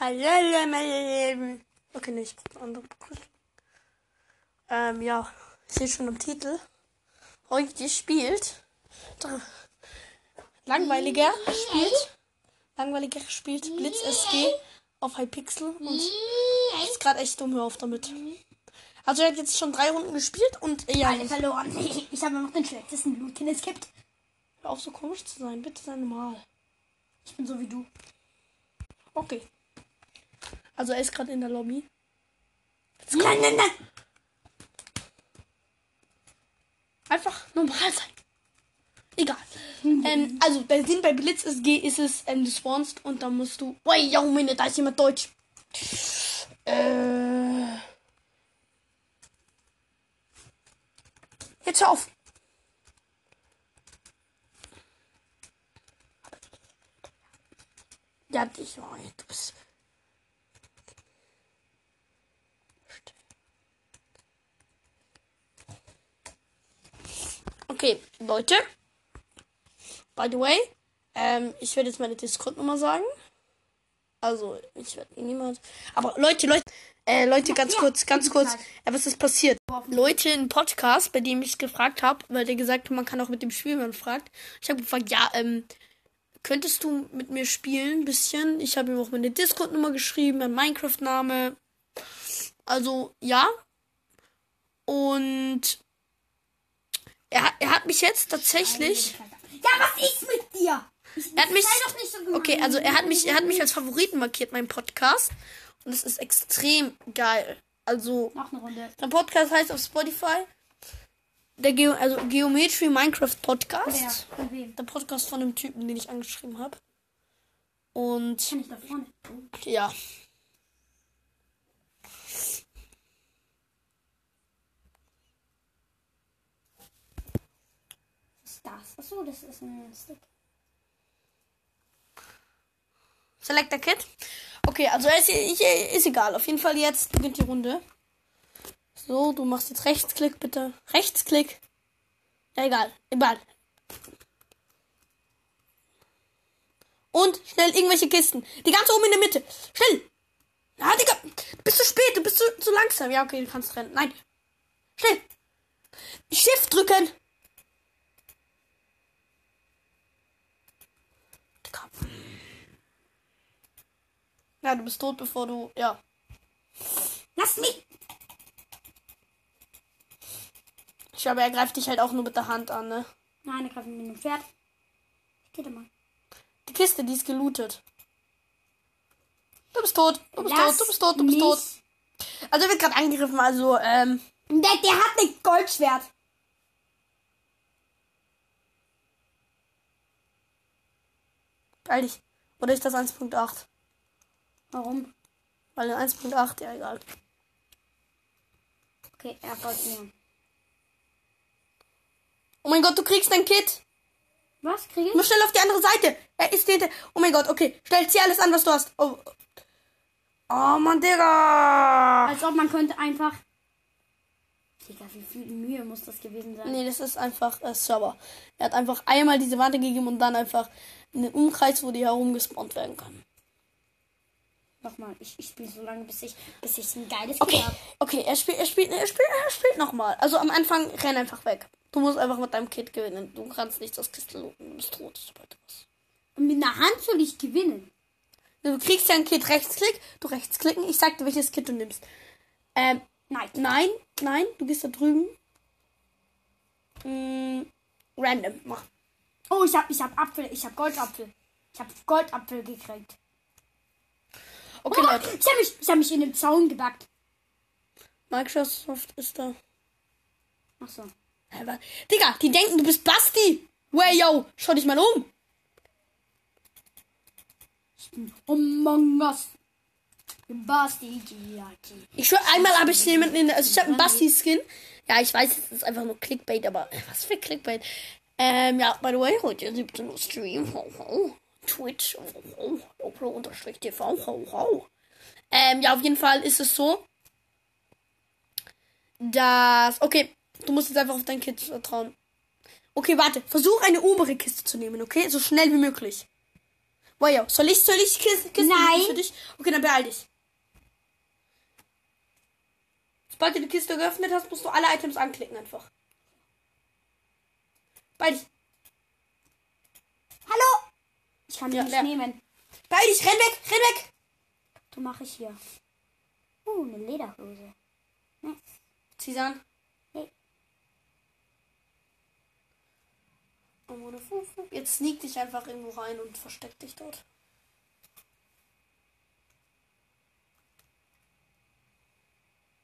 Hallo, meine Lieben. Okay, nee, ich brauche eine andere Begrüßung. Ähm, ja, ich sehe schon im Titel. Heute spielt. Langweiliger spielt. Langweiliger spielt Blitz SG auf Hypixel und ist gerade echt dumm, hör auf damit. Also er hat jetzt schon drei Runden gespielt und äh, ja. Alle verloren. Ich habe noch den schlechtesten Blutkind. Es gibt. Hör auf so komisch zu sein, bitte sei normal. Ich bin so wie du. Okay. Also er ist gerade in der Lobby. Nein, nein, nein. Einfach normal sein. Egal. Ähm, also der Sinn bei Blitz SG ist es, ähm, du spawnst und dann musst du. Oh, ja, Moment, da ist jemand Deutsch. Äh. Jetzt hör auf. Ja, dich, oh, du bist. Okay, Leute. By the way, ähm, ich werde jetzt meine Discord-Nummer sagen. Also, ich werde niemand. Aber Leute, Leute, äh, Leute, ganz ja, kurz, ganz kurz. Äh, was ist passiert? Leute, ein Podcast, bei dem ich es gefragt habe, weil der gesagt hat, man kann auch mit dem spielen, wenn man fragt. Ich habe gefragt, ja, ähm, könntest du mit mir spielen, ein bisschen? Ich habe ihm auch meine Discord-Nummer geschrieben, mein Minecraft-Name. Also, ja. Und er, hat- er hat mich jetzt tatsächlich. Ja, was ist mit dir? Ich, Er hat mich. so. Okay, also er hat mich, er hat mich als Favoriten markiert, mein Podcast. Und es ist extrem geil. Also, Noch eine Runde. sein Podcast heißt auf Spotify. Der Geo, also Geometry Minecraft Podcast. Wer? Von wem? Der Podcast von dem Typen, den ich angeschrieben habe. Und Kann ich da vorne? Ja. Das? Achso, das ist ein Stick. Selector Kit. Okay, also ist, ist egal. Auf jeden Fall jetzt beginnt die Runde. So, du machst jetzt Rechtsklick, bitte. Rechtsklick. Ja, egal. Egal. Und schnell irgendwelche Kisten. Die ganz oben in der Mitte. Schnell. Ja, Digga. Du bist zu spät. Du bist zu, zu langsam. Ja, okay, du kannst rennen. Nein. Schnell. Shift drücken. Digga. Ja, du bist tot, bevor du. Ja. Lass mich! Ich glaube, er greift dich halt auch nur mit der Hand an, ne? Nein, ich greife mit dem Pferd. Geht mal. Die Kiste, die ist gelootet. Du bist tot. Du bist Lass tot. Du bist tot. Du bist tot. Also er wird gerade angegriffen. Also, ähm. Der, der hat ein Goldschwert. Beeil dich. Oder ist das 1.8? Warum? Weil in 1.8, ja egal. Okay, er Gold mehr. Oh mein Gott, du kriegst dein Kit. Was kriege Du musst schnell auf die andere Seite. Er ist hinter. Oh mein Gott, okay. Schnell, zieh alles an, was du hast. Oh, oh Mann, Digga. Als ob man könnte einfach. Digga, wie viel Mühe muss das gewesen sein? Nee, das ist einfach äh, Server. Er hat einfach einmal diese Warte gegeben und dann einfach einen Umkreis, wo die herumgespawnt werden können. Nochmal, ich, ich spiele so lange, bis ich, bis ich ein geiles Okay, Kit habe. okay, er spielt, er spielt, er spielt, er spielt nochmal. Also am Anfang renn einfach weg. Du musst einfach mit deinem Kit gewinnen. Du kannst nicht das Kiste looten. Du bist tot, sobald du was. Und mit einer Hand soll ich gewinnen. Du kriegst ja ein Kit Rechtsklick, du rechtsklicken. Ich sag dir, welches Kit du nimmst. Ähm, Nein. nein, nein, du gehst da drüben. Mm, random, mach. Oh, ich hab, ich hab Apfel, ich hab Goldapfel. Ich hab Goldapfel gekriegt. Okay, oh, Leute. ich hab mich, ich hab mich in den Zaun gebackt. Microsoft ist da. Ach so. Wa- Digga, die denken, du bist Basti. Way, yo, schau dich mal um. Among Us. Basti. Ich schwör, einmal habe ich jemanden in der, also ich habe einen Basti-Skin. Ja, ich weiß, es ist einfach nur Clickbait, aber was für Clickbait. Ähm, ja, by the way, heute 17 Uhr Stream. Ho, ho. Twitch. Opro unterstrich TV. Ho, ho. Ähm, ja, auf jeden Fall ist es so, dass, okay, du musst jetzt einfach auf dein Kind vertrauen. Okay, warte, versuch eine obere Kiste zu nehmen, okay? So schnell wie möglich. Wow, soll ich, soll ich Kiste, Kiste Nein. für dich? Okay, dann beeil dich. Sobald du die Kiste geöffnet hast, musst du alle Items anklicken einfach. Beeil dich. Hallo! Ich kann die Ja, nicht leer. nehmen. Beeil dich, renn weg, renn weg. Du mache ich hier. Uh, eine Lederhose. Nice. Zieh sie an. Hey. Jetzt sneak dich einfach irgendwo rein und versteck dich dort.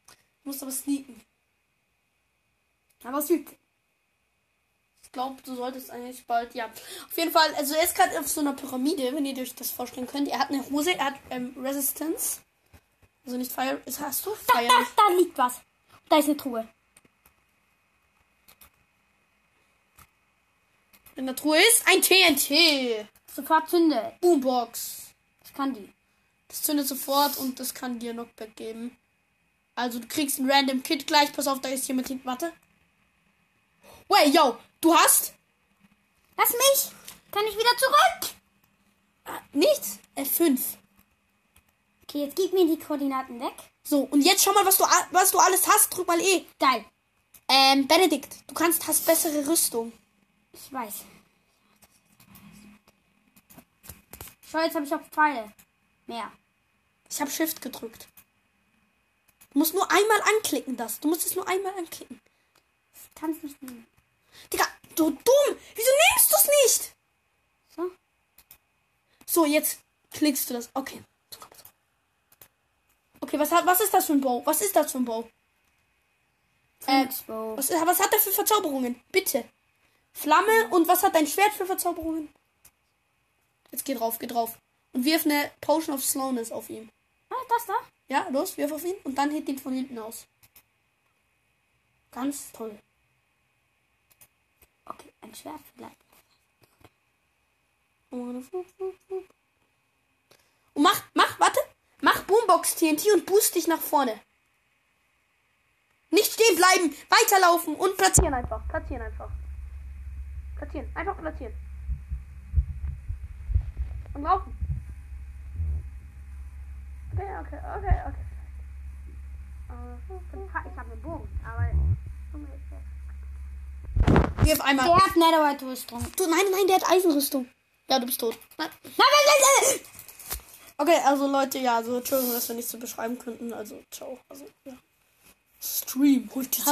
Du musst aber sneaken. Aber es übt. Ich glaube, du solltest eigentlich bald, ja. Auf jeden Fall, also er ist gerade auf so einer Pyramide, wenn ihr euch das vorstellen könnt. Er hat eine Hose, er hat ähm, Resistance. Also nicht Fire. Ist, hast du? Da, Fire da, nicht. da liegt was. Da ist eine Truhe. In der Truhe ist ein TNT. Sofort zünde. Boombox. Das kann die. Das zündet sofort und das kann dir Knockback geben. Also du kriegst ein random Kit gleich. Pass auf, da ist jemand hinten. Warte. Wait, yo, du hast Lass mich! Kann ich wieder zurück? ah, nichts. F5. Okay, jetzt gib mir die Koordinaten weg. So, und jetzt schau mal, was du, was du alles hast. Drück mal E. Geil. Ähm, Benedikt, du kannst, hast bessere Rüstung. Ich weiß. Schau, jetzt habe ich auch Pfeile. Mehr. Ich habe Shift gedrückt. Du musst nur einmal anklicken, das. Du musst es nur einmal anklicken. Ich kann es nicht nehmen. Du dumm. Wieso nimmst du es nicht? So. So, jetzt klickst du das. Okay. Okay, was, hat, was ist das für ein Bow? Was ist das für ein Bow? Äh, was, was hat er für Verzauberungen? Bitte. Flamme und was hat dein Schwert für Verzauberungen? Jetzt geh drauf, geh drauf. Und wirf eine Potion of Slowness auf ihn. Ah, das da? Ja, los, wirf auf ihn und dann hit ihn von hinten aus. Ganz toll. Ein Schwert vielleicht. Und mach, mach, warte. Mach Boombox TNT und boost dich nach vorne. Nicht stehen bleiben, weiterlaufen und platzieren einfach. Platzieren einfach. Platzieren, einfach platzieren. Und laufen. Okay, okay, okay, okay. Ich habe einen Bogen, aber. Wirf einmal. Der hat Netherite-Rüstung. Nein, nein, der hat Eisenrüstung. Ja, du bist tot. Nein. Nein, nein, nein! Okay, also Leute, ja, also Entschuldigung, dass wir nicht so beschreiben könnten. Also, ciao. Also, ja. Stream, holt die.